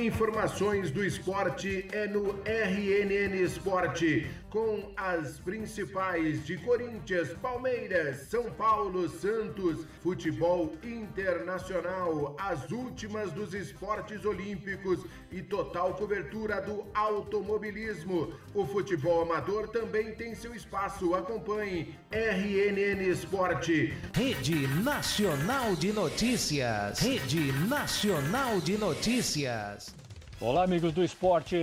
Informações do esporte é no RNN Esporte, com as principais de Corinthians, Palmeiras, São Paulo, Santos, futebol internacional, as últimas dos esportes olímpicos e total cobertura do automobilismo. O futebol amador também tem seu espaço. Acompanhe RNN Esporte. Rede Nacional de Notícias. Rede Nacional de Notícias. Olá, amigos do esporte.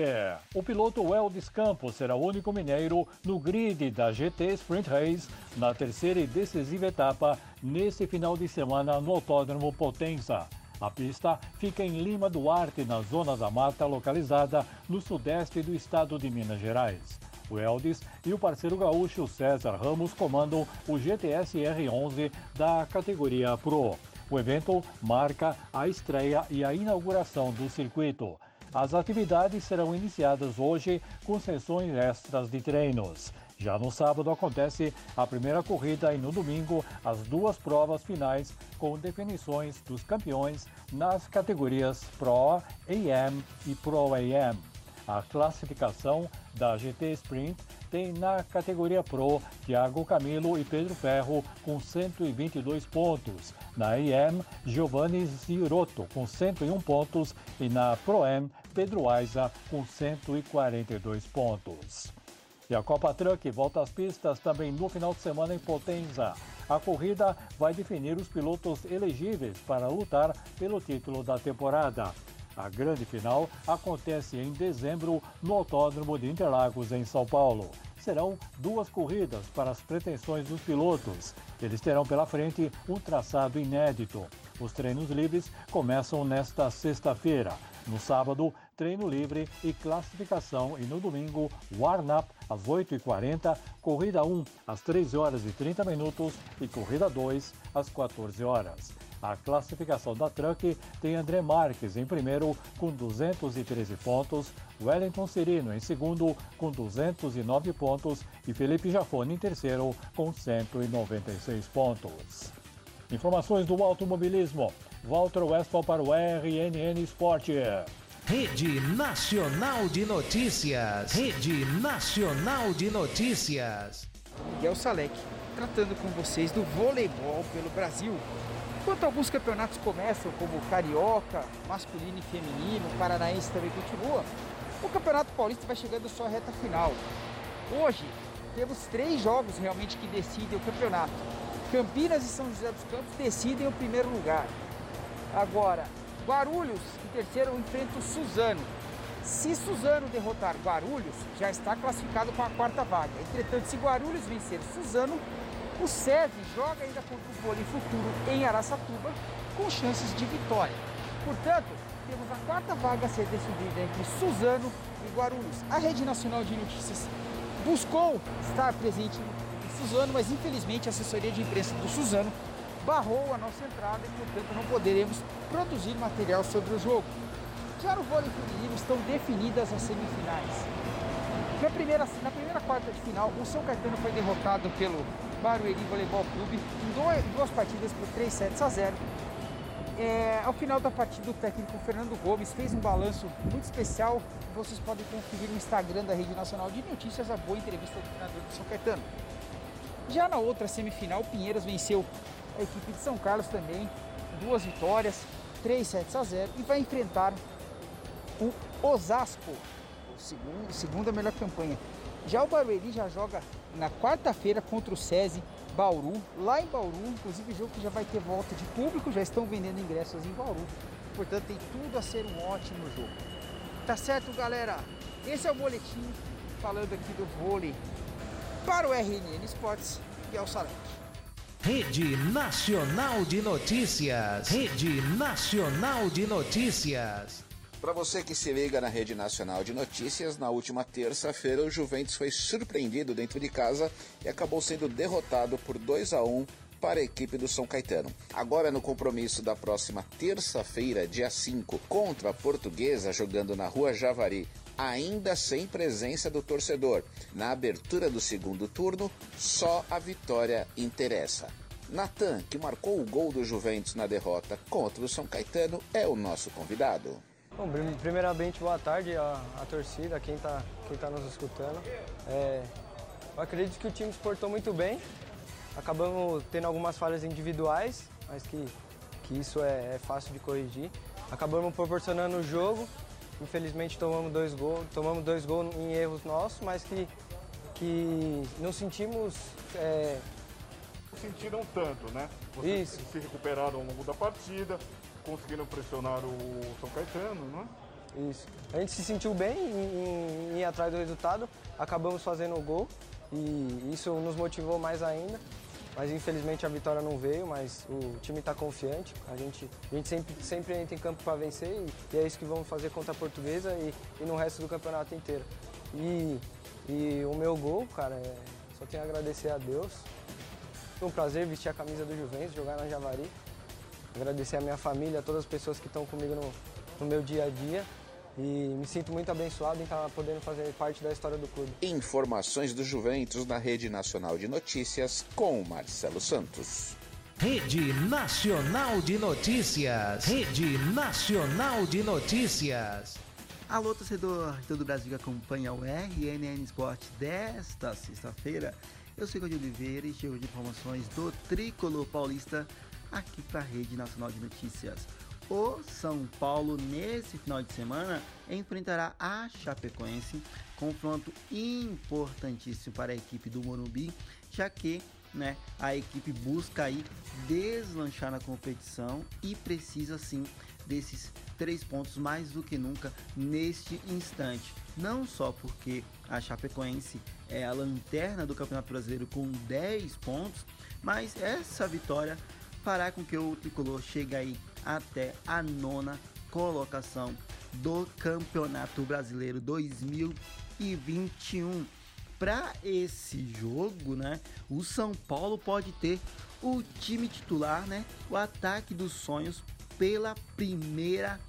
O piloto Weldes Campos será o único mineiro no grid da GT Sprint Race na terceira e decisiva etapa neste final de semana no Autódromo Potenza. A pista fica em Lima Duarte, na zona da mata localizada no sudeste do estado de Minas Gerais. O Eldis e o parceiro gaúcho César Ramos comandam o GTS R11 da categoria Pro. O evento marca a estreia e a inauguração do circuito. As atividades serão iniciadas hoje com sessões extras de treinos. Já no sábado acontece a primeira corrida e no domingo as duas provas finais com definições dos campeões nas categorias Pro AM e Pro AM. A classificação da GT Sprint tem na categoria Pro Thiago Camilo e Pedro Ferro com 122 pontos. Na IM, Giovanni Zirotto com 101 pontos e na Pro M, Pedro Aiza com 142 pontos. E a Copa Truck volta às pistas também no final de semana em Potenza. A corrida vai definir os pilotos elegíveis para lutar pelo título da temporada. A grande final acontece em dezembro no Autódromo de Interlagos, em São Paulo. Serão duas corridas para as pretensões dos pilotos. Eles terão pela frente um traçado inédito. Os treinos livres começam nesta sexta-feira. No sábado, treino livre e classificação. E no domingo, warm-up às 8h40, corrida 1 às 13 horas e 30 minutos e corrida 2 às 14 horas. A classificação da Truck tem André Marques em primeiro com 213 pontos, Wellington Cirino em segundo com 209 pontos e Felipe Jafone em terceiro com 196 pontos. Informações do automobilismo. Walter Westphal para o RNN Esporte. Rede Nacional de Notícias. Rede Nacional de Notícias. Miguel Salek, tratando com vocês do voleibol pelo Brasil. Enquanto alguns campeonatos começam, como Carioca, masculino e feminino, o Paranaense também continua, o Campeonato Paulista vai chegando à sua reta final. Hoje, temos três jogos realmente que decidem o campeonato. Campinas e São José dos Campos decidem o primeiro lugar. Agora, Guarulhos, em terceiro, enfrenta o Suzano. Se Suzano derrotar Guarulhos, já está classificado com a quarta vaga. Entretanto, se Guarulhos vencer Suzano, o SESI joga ainda contra o vôlei futuro em Araçatuba com chances de vitória. Portanto, temos a quarta vaga a ser decidida entre Suzano e Guarulhos. A Rede Nacional de Notícias buscou estar presente em Suzano, mas infelizmente a assessoria de imprensa do Suzano barrou a nossa entrada e, portanto, não poderemos produzir material sobre o jogo. Já no vôlei feminino estão definidas as semifinais. Na primeira, na primeira quarta de final, o São Caetano foi derrotado pelo Barueri Voleibol Clube em dois, duas partidas por 3 sets a 0. É, ao final da partida, o técnico Fernando Gomes fez um balanço muito especial. Vocês podem conferir no Instagram da Rede Nacional de Notícias a boa entrevista do treinador do São Caetano. Já na outra semifinal, Pinheiros venceu a equipe de São Carlos também, duas vitórias, 3 sets a 0 e vai enfrentar o Osasco, segundo, segunda melhor campanha. Já o Barueri já joga na quarta-feira contra o SESI Bauru, lá em Bauru, inclusive jogo que já vai ter volta de público, já estão vendendo ingressos em Bauru. Portanto, tem tudo a ser um ótimo jogo. Tá certo, galera? Esse é o boletim falando aqui do vôlei para o RNN Esportes e é o Salete. Rede Nacional de Notícias. Rede Nacional de Notícias. Para você que se liga na Rede Nacional de Notícias, na última terça-feira o Juventus foi surpreendido dentro de casa e acabou sendo derrotado por 2 a 1 para a equipe do São Caetano. Agora no compromisso da próxima terça-feira, dia 5, contra a Portuguesa, jogando na Rua Javari, ainda sem presença do torcedor. Na abertura do segundo turno, só a vitória interessa. Natan, que marcou o gol do Juventus na derrota contra o São Caetano, é o nosso convidado. Bom, primeiramente, boa tarde à, à torcida, quem está quem tá nos escutando. É, eu acredito que o time se portou muito bem. Acabamos tendo algumas falhas individuais, mas que, que isso é, é fácil de corrigir. Acabamos proporcionando o jogo. Infelizmente tomamos dois gols, tomamos dois gols em erros nossos, mas que, que não sentimos. É... Sentiram tanto, né? Vocês Isso. se recuperaram ao longo da partida, conseguiram pressionar o São Caetano, não é? Isso. A gente se sentiu bem em, em ir atrás do resultado, acabamos fazendo o gol e isso nos motivou mais ainda. Mas infelizmente a vitória não veio, mas o time está confiante. A gente, a gente sempre, sempre entra em campo para vencer e, e, é isso que vamos fazer contra a portuguesa e, e no resto do campeonato inteiro. E, e o meu gol, cara, é, só tenho a agradecer a Deus. Foi um prazer vestir a camisa do Juventus, jogar na Javari. Agradecer a minha família, a todas as pessoas que estão comigo no, no meu dia a dia e me sinto muito abençoado em estar podendo fazer parte da história do clube. Informações do Juventus na Rede Nacional de Notícias com Marcelo Santos. Rede Nacional de Notícias. Rede Nacional de Notícias. Alô, torcedor de todo o Brasil que acompanha o RNN Esporte desta sexta-feira. Eu sou Cláudio Oliveira e chego de informações do Tricolor Paulista aqui para a Rede Nacional de Notícias. O São Paulo, nesse final de semana, enfrentará a Chapecoense, confronto importantíssimo para a equipe do Morumbi, já que né, a equipe busca aí deslanchar na competição e precisa sim desses três pontos mais do que nunca neste instante. Não só porque a Chapecoense é a lanterna do Campeonato Brasileiro com 10 pontos, mas essa vitória fará com que o tricolor chegue aí até a nona colocação do Campeonato Brasileiro 2021. Para esse jogo, né, o São Paulo pode ter o time titular, né, o ataque dos sonhos pela primeira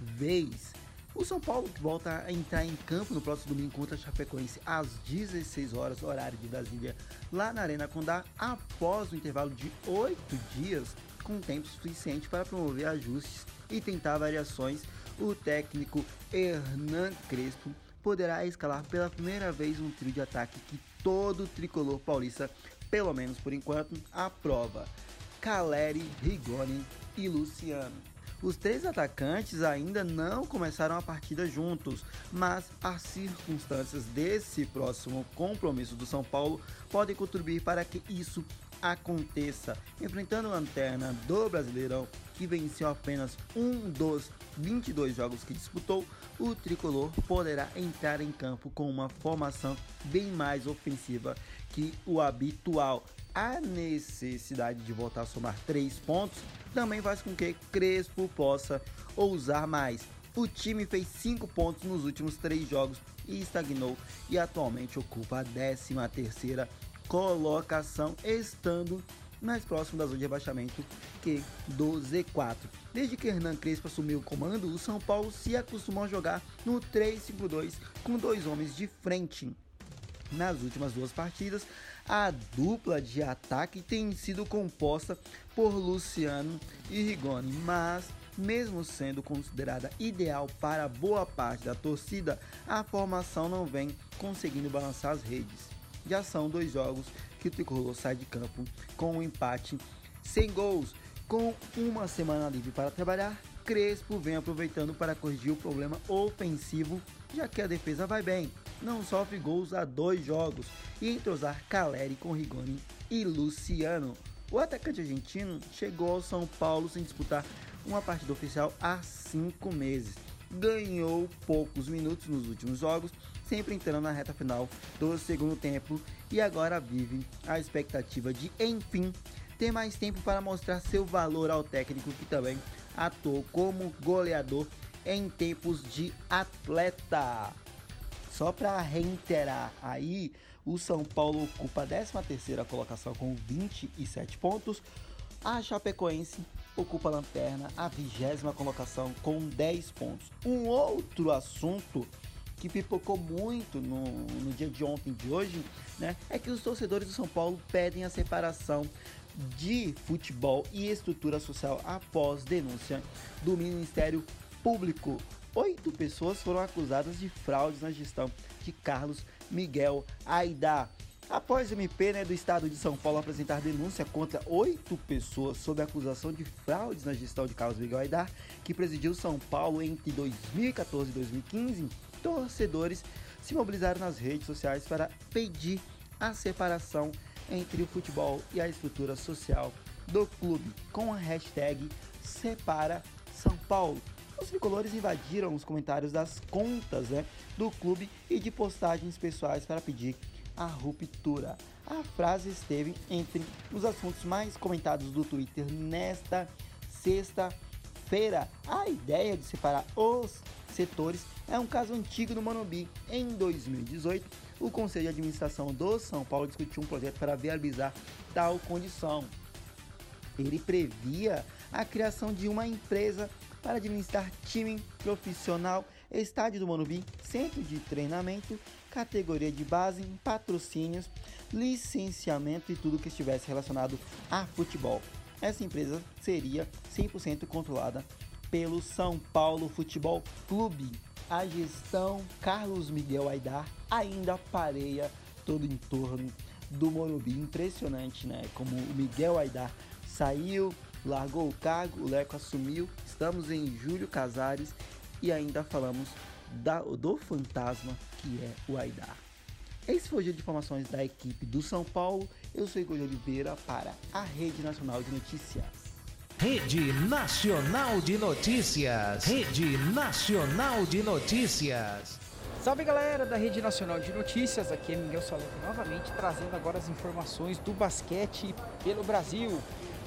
vez. O São Paulo volta a entrar em campo no próximo domingo contra a Chapecoense às 16 horas, horário de Brasília, lá na Arena Condá, após o intervalo de oito dias com tempo suficiente para promover ajustes e tentar variações, o técnico Hernan Crespo poderá escalar pela primeira vez um trio de ataque que todo tricolor paulista, pelo menos por enquanto, aprova. Caleri, Rigoni e Luciano. Os três atacantes ainda não começaram a partida juntos, mas as circunstâncias desse próximo compromisso do São Paulo podem contribuir para que isso aconteça. Enfrentando a lanterna do Brasileirão, que venceu apenas um dos 22 jogos que disputou, o tricolor poderá entrar em campo com uma formação bem mais ofensiva que o habitual. A necessidade de voltar a somar 3 pontos também faz com que Crespo possa ousar mais. O time fez 5 pontos nos últimos 3 jogos e estagnou e atualmente ocupa a 13 terceira colocação, estando mais próximo da zona de rebaixamento que do Z4. Desde que Hernan Crespo assumiu o comando, o São Paulo se acostumou a jogar no 3-5-2 com dois homens de frente. Nas últimas duas partidas, a dupla de ataque tem sido composta por Luciano e Rigoni, mas mesmo sendo considerada ideal para boa parte da torcida, a formação não vem conseguindo balançar as redes. Já são dois jogos que o Tricolor sai de campo com um empate sem gols. Com uma semana livre para trabalhar, Crespo vem aproveitando para corrigir o problema ofensivo, já que a defesa vai bem, não sofre gols há dois jogos, e entrosar Caleri com Rigoni e Luciano. O atacante argentino chegou ao São Paulo sem disputar uma partida oficial há cinco meses. Ganhou poucos minutos nos últimos jogos sempre entrando na reta final do segundo tempo e agora vive a expectativa de, enfim, ter mais tempo para mostrar seu valor ao técnico que também atuou como goleador em tempos de atleta. Só para reiterar aí, o São Paulo ocupa a 13ª colocação com 27 pontos. A Chapecoense ocupa a lanterna, a vigésima colocação com 10 pontos. Um outro assunto que pipocou muito no, no dia de ontem de hoje, né, é que os torcedores do São Paulo pedem a separação de futebol e estrutura social após denúncia do Ministério Público. oito pessoas foram acusadas de fraudes na gestão de Carlos Miguel Aidar. Após o MP né, do Estado de São Paulo apresentar denúncia contra oito pessoas sob acusação de fraudes na gestão de Carlos Miguel Aidar, que presidiu São Paulo entre 2014 e 2015, torcedores se mobilizaram nas redes sociais para pedir a separação entre o futebol e a estrutura social do clube, com a hashtag Separa São Paulo. Os tricolores invadiram os comentários das contas né, do clube e de postagens pessoais para pedir a ruptura. A frase esteve entre os assuntos mais comentados do Twitter nesta sexta-feira. A ideia de separar os setores é um caso antigo no Monobi. Em 2018, o Conselho de Administração do São Paulo discutiu um projeto para viabilizar tal condição. Ele previa a criação de uma empresa para administrar time profissional, estádio do Monubi, centro de treinamento, categoria de base, patrocínios, licenciamento e tudo que estivesse relacionado a futebol. Essa empresa seria 100% controlada pelo São Paulo Futebol Clube. A gestão Carlos Miguel Aidar ainda pareia todo em torno do Morumbi. Impressionante, né? Como o Miguel Aidar saiu, largou o cargo, o Leco assumiu. Estamos em Júlio Casares e ainda falamos da, do fantasma que é o Aidar. Esse foi o giro de informações da equipe do São Paulo. Eu sou Igor Oliveira para a Rede Nacional de Notícias. Rede Nacional de Notícias. Rede Nacional de Notícias. Salve galera da Rede Nacional de Notícias, aqui é Miguel Soleto novamente trazendo agora as informações do basquete pelo Brasil.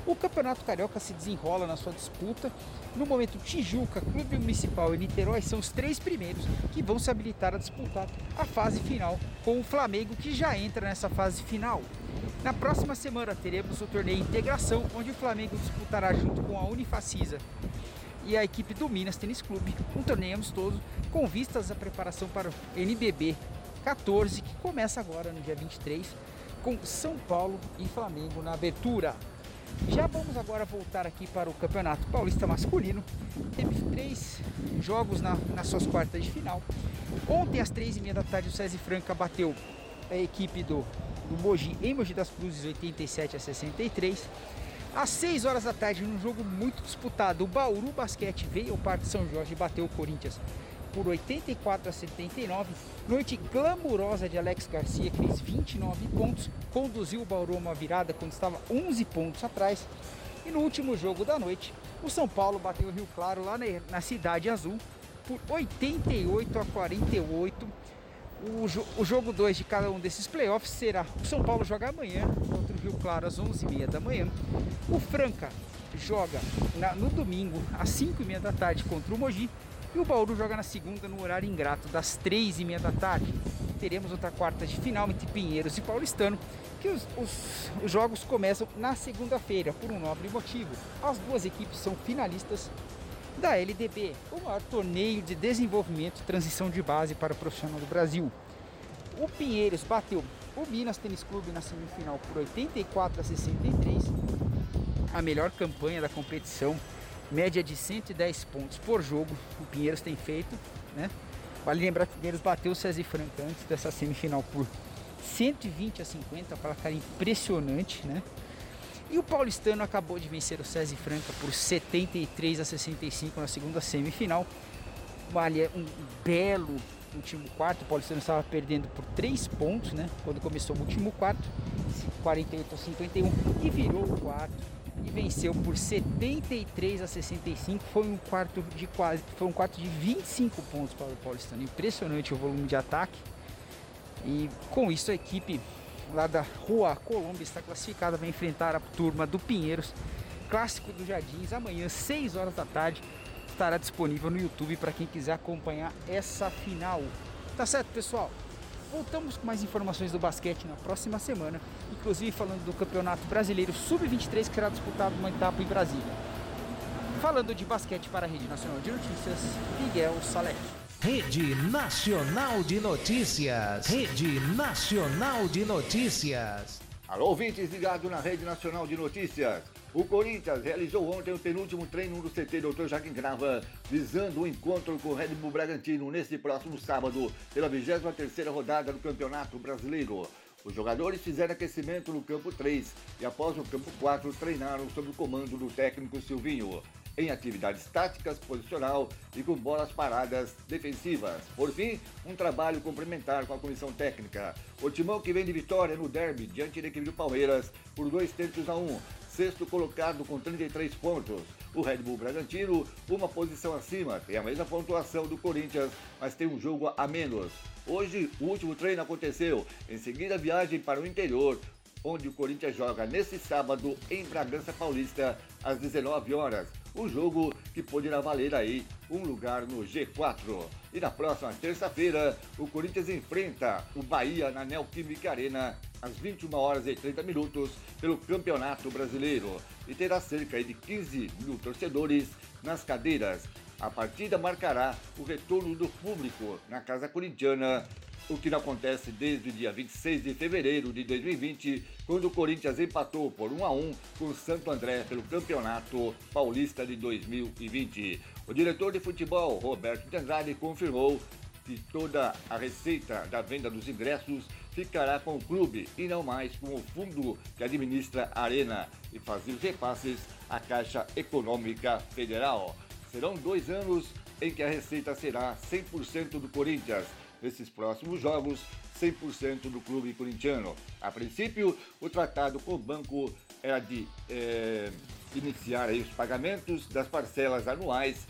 O Campeonato Carioca se desenrola na sua disputa. No momento, Tijuca, Clube Municipal e Niterói são os três primeiros que vão se habilitar a disputar a fase final com o Flamengo, que já entra nessa fase final. Na próxima semana teremos o torneio Integração, onde o Flamengo disputará junto com a Unifacisa e a equipe do Minas Tênis Clube um torneio amistoso com vistas à preparação para o NBB 14, que começa agora no dia 23, com São Paulo e Flamengo na abertura. Já vamos agora voltar aqui para o Campeonato Paulista Masculino. Teve três jogos na, nas suas quartas de final. Ontem, às três e meia da tarde, o César Franca bateu a equipe do, do Mogi em Mogi das Cruzes, 87 a 63. Às 6 horas da tarde, num jogo muito disputado, o Bauru Basquete veio ao Parque São Jorge e bateu o Corinthians por 84 a 79. Noite glamurosa de Alex Garcia, que fez 29 pontos, conduziu o Bauru uma virada quando estava 11 pontos atrás. E no último jogo da noite, o São Paulo bateu o Rio Claro lá na Cidade Azul por 88 a 48. O, jo o jogo 2 de cada um desses playoffs será o São Paulo joga amanhã contra o Rio Claro às 11h30 da manhã. O Franca joga na, no domingo às 5h30 da tarde contra o Mogi e o Bauru joga na segunda no horário ingrato, das três e meia da tarde. Teremos outra quarta de final entre Pinheiros e Paulistano, que os, os, os jogos começam na segunda-feira, por um nobre motivo. As duas equipes são finalistas da LDB, o maior torneio de desenvolvimento e transição de base para o profissional do Brasil. O Pinheiros bateu o Minas Tênis Clube na semifinal por 84 a 63, a melhor campanha da competição média de 110 pontos por jogo o Pinheiros tem feito, né? Vale lembrar que o Pinheiros bateu o César Franca antes dessa semifinal por 120 a 50, placar impressionante, né? E o Paulistano acabou de vencer o César Franca por 73 a 65 na segunda semifinal. Vale um belo último quarto, o Paulistano estava perdendo por 3 pontos, né? Quando começou o último quarto, 48 a 51 e virou o quarto e venceu por 73 a 65. Foi um quarto de quase, foi um quarto de 25 pontos para o Paulistano. Impressionante o volume de ataque. E com isso a equipe lá da Rua Colômbia está classificada vai enfrentar a turma do Pinheiros, clássico dos Jardins, amanhã 6 horas da tarde. Estará disponível no YouTube para quem quiser acompanhar essa final. Tá certo, pessoal? Voltamos com mais informações do basquete na próxima semana, inclusive falando do Campeonato Brasileiro Sub-23 que será disputado uma etapa em Brasília. Falando de basquete para a Rede Nacional de Notícias, Miguel Salek. Rede Nacional de Notícias. Rede Nacional de Notícias. Alô, ouvintes ligados na Rede Nacional de Notícias. O Corinthians realizou ontem o penúltimo treino do CT Dr. Joaquim Grava, visando o encontro com o Red Bull Bragantino neste próximo sábado, pela 23ª rodada do Campeonato Brasileiro. Os jogadores fizeram aquecimento no campo 3 e após o campo 4 treinaram sob o comando do técnico Silvinho em atividades táticas, posicional e com bolas paradas defensivas. Por fim, um trabalho complementar com a comissão técnica. O timão que vem de vitória no derby diante da equipe do Palmeiras por dois tentos a um sexto colocado com 33 pontos. O Red Bull Bragantino, uma posição acima, tem a mesma pontuação do Corinthians, mas tem um jogo a menos. Hoje, o último treino aconteceu. Em seguida, viagem para o interior, onde o Corinthians joga nesse sábado em Bragança Paulista, às 19 horas. O jogo que poderá valer aí um lugar no G4. E na próxima terça-feira, o Corinthians enfrenta o Bahia na Neoquímica Arena às 21 horas e 30 minutos pelo Campeonato Brasileiro e terá cerca de 15 mil torcedores nas cadeiras. A partida marcará o retorno do público na Casa Corintiana, o que não acontece desde o dia 26 de fevereiro de 2020, quando o Corinthians empatou por 1 a 1 com o Santo André pelo Campeonato Paulista de 2020. O diretor de futebol, Roberto de Andrade, confirmou que toda a receita da venda dos ingressos ficará com o clube e não mais com o fundo que administra a Arena e fazer os repasses à Caixa Econômica Federal. Serão dois anos em que a receita será 100% do Corinthians. Nesses próximos jogos, 100% do clube corintiano. A princípio, o tratado com o banco era de é, iniciar os pagamentos das parcelas anuais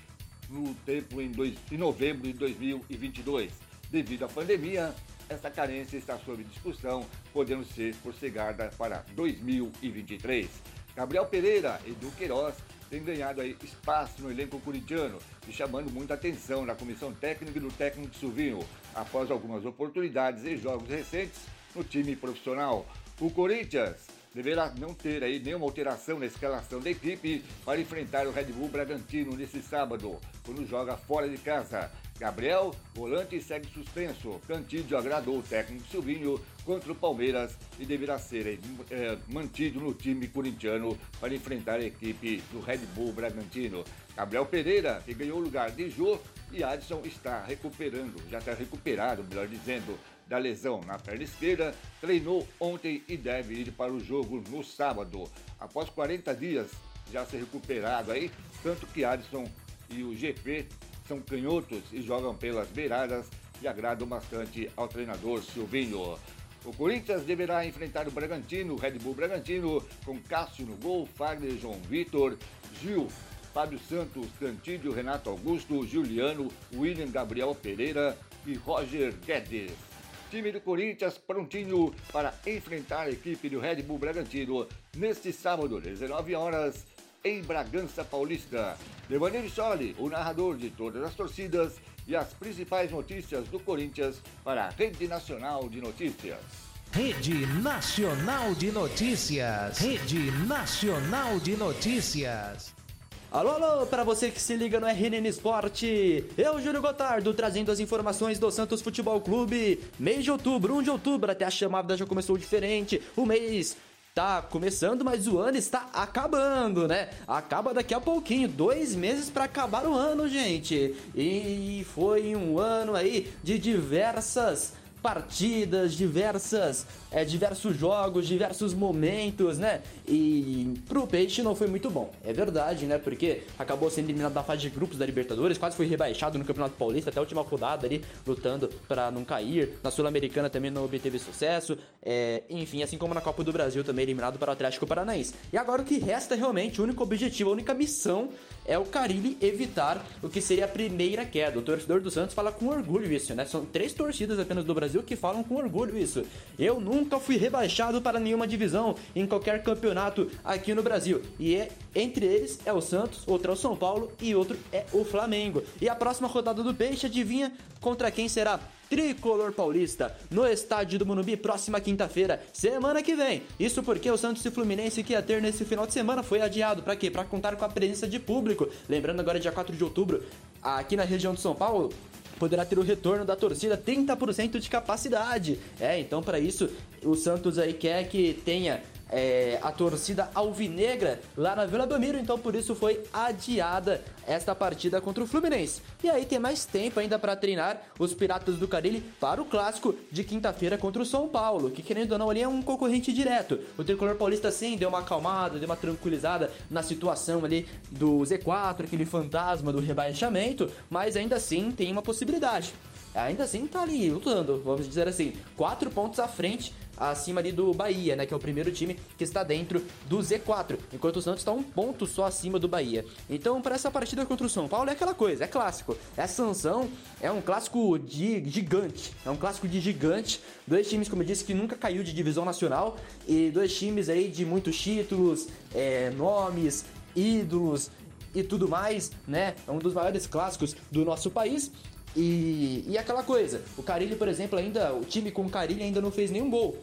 no tempo em, dois, em novembro de 2022. Devido à pandemia, essa carência está sob discussão, podendo ser postergada para 2023. Gabriel Pereira e Edu Queiroz têm ganhado aí espaço no elenco corintiano e chamando muita atenção na comissão técnica e do técnico Silvinho, após algumas oportunidades em jogos recentes no time profissional. O Corinthians deverá não ter aí nenhuma alteração na escalação da equipe para enfrentar o Red Bull Bragantino nesse sábado, quando joga fora de casa. Gabriel, volante, segue suspenso. Cantídio agradou o técnico Silvinho contra o Palmeiras e deverá ser é, mantido no time corintiano para enfrentar a equipe do Red Bull Bragantino. Gabriel Pereira, que ganhou o lugar de Jô, e Adson está recuperando, já está recuperado, melhor dizendo, da lesão na perna esquerda, treinou ontem e deve ir para o jogo no sábado. Após 40 dias já ser recuperado aí, tanto que Adson e o GP são canhotos e jogam pelas beiradas e agradam bastante ao treinador Silvinho. O Corinthians deverá enfrentar o Bragantino, Red Bull Bragantino, com Cássio no gol, Fagner, João Vitor, Gil, Fábio Santos, Cantídio, Renato Augusto, Juliano, William Gabriel Pereira e Roger Guedes. Time do Corinthians prontinho para enfrentar a equipe do Red Bull Bragantino neste sábado, 19 horas, em Bragança Paulista. Devanir Soli, o narrador de todas as torcidas e as principais notícias do Corinthians para a Rede Nacional de Notícias. Rede Nacional de Notícias. Rede Nacional de Notícias. Alô, alô, para você que se liga no RNN Esporte, eu, Júlio Gotardo, trazendo as informações do Santos Futebol Clube. Mês de outubro, 1 de outubro, até a chamada já começou diferente. O mês tá começando, mas o ano está acabando, né? Acaba daqui a pouquinho, dois meses para acabar o ano, gente. E foi um ano aí de diversas partidas, diversas, é, diversos jogos, diversos momentos, né? E pro Peixe não foi muito bom, é verdade, né? Porque acabou sendo eliminado da fase de grupos da Libertadores, quase foi rebaixado no Campeonato Paulista até a última rodada ali, lutando para não cair. Na Sul-Americana também não obteve sucesso, é, enfim, assim como na Copa do Brasil também eliminado para o Atlético Paranaense. E agora o que resta realmente, o único objetivo, a única missão é o Carilli evitar o que seria a primeira queda. O torcedor do Santos fala com orgulho isso, né? São três torcidas apenas do Brasil que falam com orgulho isso. Eu nunca fui rebaixado para nenhuma divisão em qualquer campeonato aqui no Brasil. E é, entre eles é o Santos, outro é o São Paulo e outro é o Flamengo. E a próxima rodada do Peixe, adivinha contra quem será? Tricolor Paulista, no estádio do Morumbi, próxima quinta-feira, semana que vem. Isso porque o Santos e Fluminense que ia ter nesse final de semana foi adiado. Para quê? Para contar com a presença de público. Lembrando agora, dia 4 de outubro, aqui na região de São Paulo, poderá ter o retorno da torcida 30% de capacidade. É, então para isso o Santos aí quer que tenha é, a torcida alvinegra lá na Vila Belmiro, então por isso foi adiada esta partida contra o Fluminense. E aí tem mais tempo ainda para treinar os Piratas do Carilli para o clássico de quinta-feira contra o São Paulo, que querendo ou não ali é um concorrente direto. O tricolor paulista sim deu uma acalmada, deu uma tranquilizada na situação ali do Z4, aquele fantasma do rebaixamento, mas ainda assim tem uma possibilidade ainda assim tá ali lutando, vamos dizer assim, quatro pontos à frente acima ali do Bahia, né? Que é o primeiro time que está dentro do Z4, enquanto o Santos está um ponto só acima do Bahia. Então, para essa partida contra o São Paulo é aquela coisa, é clássico. É sanção, é um clássico de gigante, é um clássico de gigante. Dois times, como eu disse, que nunca caiu de divisão nacional e dois times aí de muitos títulos, é, nomes, ídolos e tudo mais, né? É um dos maiores clássicos do nosso país. E, e aquela coisa, o Carilli, por exemplo, ainda. O time com o Carilli ainda não fez nenhum gol.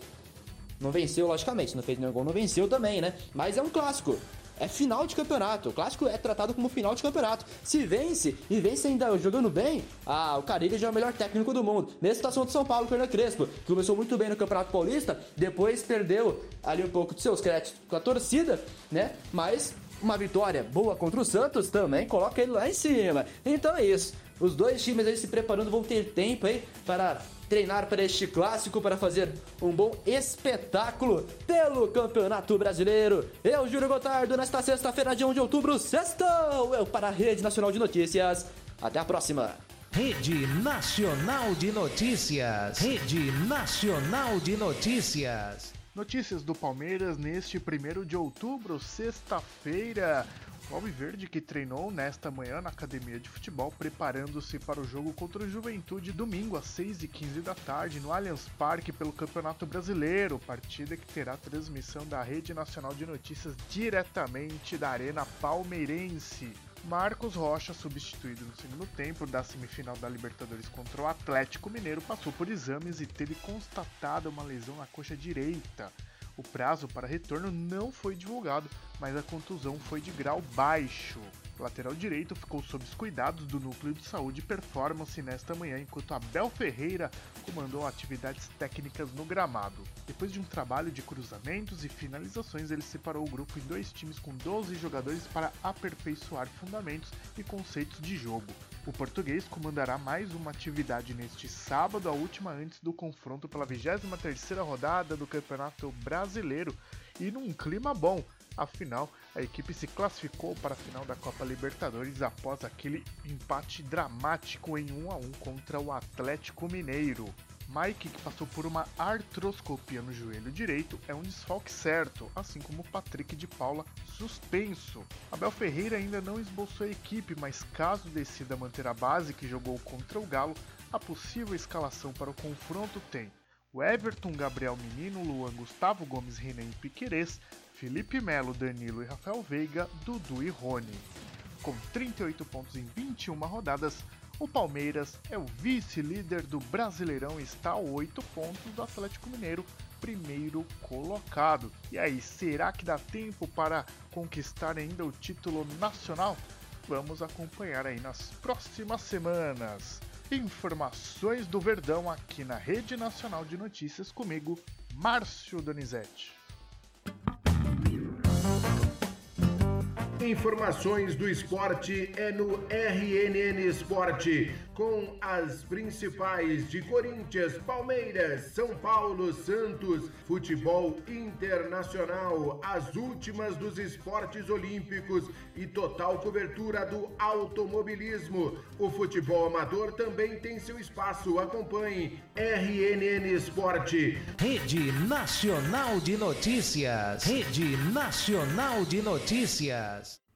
Não venceu, logicamente, não fez nenhum gol, não venceu também, né? Mas é um clássico. É final de campeonato. O clássico é tratado como final de campeonato. Se vence, e vence ainda jogando bem, ah, o Carilli já é o melhor técnico do mundo. Mesma situação de São Paulo o Crespo, que começou muito bem no Campeonato Paulista, depois perdeu ali um pouco de seus créditos com a torcida, né? Mas uma vitória boa contra o Santos também coloca ele lá em cima. Então é isso. Os dois times aí se preparando vão ter tempo aí para treinar para este clássico para fazer um bom espetáculo pelo Campeonato Brasileiro. Eu, Júlio Gotardo, nesta sexta-feira, dia 1 de outubro, sextou eu para a Rede Nacional de Notícias. Até a próxima. Rede Nacional de Notícias. Rede Nacional de Notícias. Notícias do Palmeiras neste 1 de outubro, sexta-feira. O Alviverde que treinou nesta manhã na academia de futebol, preparando-se para o jogo contra o Juventude domingo às 6h15 da tarde no Allianz Parque pelo Campeonato Brasileiro, partida que terá transmissão da Rede Nacional de Notícias diretamente da Arena Palmeirense. Marcos Rocha, substituído no segundo tempo da semifinal da Libertadores contra o Atlético Mineiro, passou por exames e teve constatada uma lesão na coxa direita. O prazo para retorno não foi divulgado, mas a contusão foi de grau baixo. O lateral direito ficou sob os cuidados do Núcleo de Saúde e Performance nesta manhã, enquanto Abel Ferreira comandou atividades técnicas no gramado. Depois de um trabalho de cruzamentos e finalizações, ele separou o grupo em dois times com 12 jogadores para aperfeiçoar fundamentos e conceitos de jogo. O português comandará mais uma atividade neste sábado, a última antes do confronto pela 23ª rodada do Campeonato Brasileiro, e num clima bom, Afinal, a equipe se classificou para a final da Copa Libertadores após aquele empate dramático em 1 a 1 contra o Atlético Mineiro. Mike, que passou por uma artroscopia no joelho direito, é um desfalque certo, assim como Patrick de Paula, suspenso. Abel Ferreira ainda não esboçou a equipe, mas caso decida manter a base que jogou contra o Galo, a possível escalação para o confronto tem o Everton, Gabriel Menino, Luan, Gustavo Gomes, Renan e Piquerez, Felipe Melo, Danilo e Rafael Veiga, Dudu e Rony. Com 38 pontos em 21 rodadas, o Palmeiras é o vice-líder do Brasileirão e está a 8 pontos do Atlético Mineiro, primeiro colocado. E aí, será que dá tempo para conquistar ainda o título nacional? Vamos acompanhar aí nas próximas semanas. Informações do Verdão aqui na Rede Nacional de Notícias comigo, Márcio Donizete. Informações do esporte é no RNN Esporte, com as principais de Corinthians, Palmeiras, São Paulo, Santos, futebol internacional, as últimas dos esportes olímpicos e total cobertura do automobilismo. O futebol amador também tem seu espaço. Acompanhe RNN Esporte. Rede Nacional de Notícias. Rede Nacional de Notícias.